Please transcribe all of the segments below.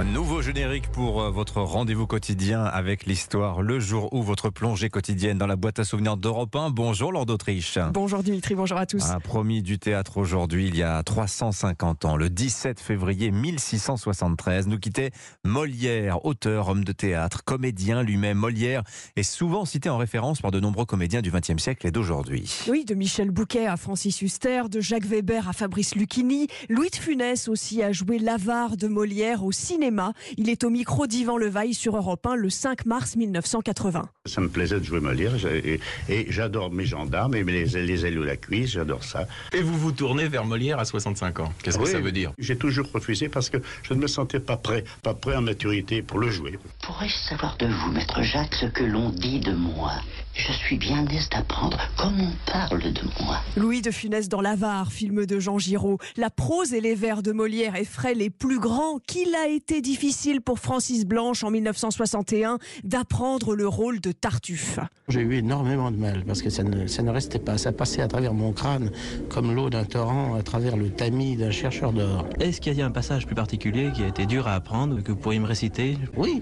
Nouveau générique pour euh, votre rendez-vous quotidien avec l'histoire, le jour où votre plongée quotidienne dans la boîte à souvenirs d'Europe 1. Bonjour Lord d'Autriche. Bonjour Dimitri, bonjour à tous. Un promis du théâtre aujourd'hui, il y a 350 ans, le 17 février 1673, nous quittait Molière, auteur, homme de théâtre, comédien lui-même. Molière est souvent cité en référence par de nombreux comédiens du XXe siècle et d'aujourd'hui. Oui, de Michel Bouquet à Francis Huster, de Jacques Weber à Fabrice Lucchini, Louis de Funès aussi a joué l'avare de Molière au cinéma. Il est au micro d'Yvan Levaille sur Europe 1 le 5 mars 1980. Ça me plaisait de jouer Molière et, et j'adore mes gendarmes et les, les ailes ou la cuisse, j'adore ça. Et vous vous tournez vers Molière à 65 ans. Qu'est-ce que ça veut dire? J'ai toujours refusé parce que je ne me sentais pas prêt, pas prêt en maturité pour le jouer. Pourrais-je savoir de vous, maître Jacques, ce que l'on dit de moi? Je suis bien aise d'apprendre comment on parle de moi. Louis de Funès dans l'avare, film de Jean Giraud. La prose et les vers de Molière effraient les plus grands qu'il a été difficile pour Francis Blanche en 1961 d'apprendre le rôle de Tartuffe. J'ai eu énormément de mal parce que ça ne, ça ne restait pas. Ça passait à travers mon crâne comme l'eau d'un torrent à travers le tamis d'un chercheur d'or. Est-ce qu'il y a un passage plus particulier qui a été dur à apprendre, que vous pourriez me réciter Oui.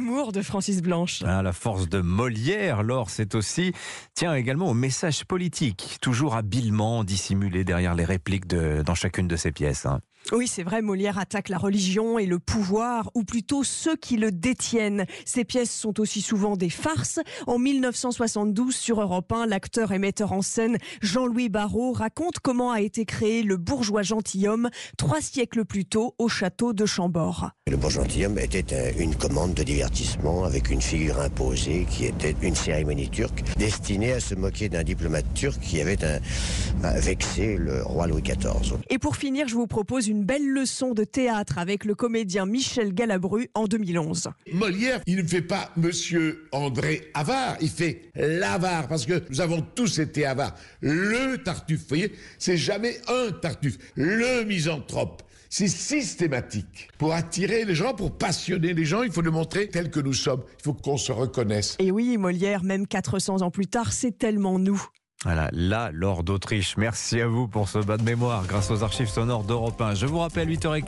L'humour de Francis Blanche. Ah, la force de Molière, Laure, c'est aussi, tient également au message politique, toujours habilement dissimulé derrière les répliques de, dans chacune de ses pièces. hein. Oui, c'est vrai, Molière attaque la religion et le pouvoir, ou plutôt ceux qui le détiennent. Ses pièces sont aussi souvent des farces. En 1972, sur Europe 1, l'acteur et metteur en scène Jean-Louis Barrault raconte comment a été créé le bourgeois gentilhomme trois siècles plus tôt au château de Chambord. Le bourgeois gentilhomme était une commande de divertissement avec une figure imposée qui était une cérémonie turque destinée à se moquer d'un diplomate turc qui avait un- vexé le roi Louis XIV. Et pour finir, je vous propose une belle leçon de théâtre avec le comédien Michel Galabru en 2011. Molière, il ne fait pas Monsieur André Avare, il fait l'avare, parce que nous avons tous été avares. Le tartuffe, vous voyez, c'est jamais un tartuffe, le misanthrope. C'est systématique. Pour attirer les gens, pour passionner les gens, il faut le montrer tel que nous sommes. Il faut qu'on se reconnaisse. Et oui, Molière, même 400 ans plus tard, c'est tellement nous. Voilà, là, Laure d'Autriche. Merci à vous pour ce bas de mémoire grâce aux archives sonores d'Europe 1. Je vous rappelle 8h15.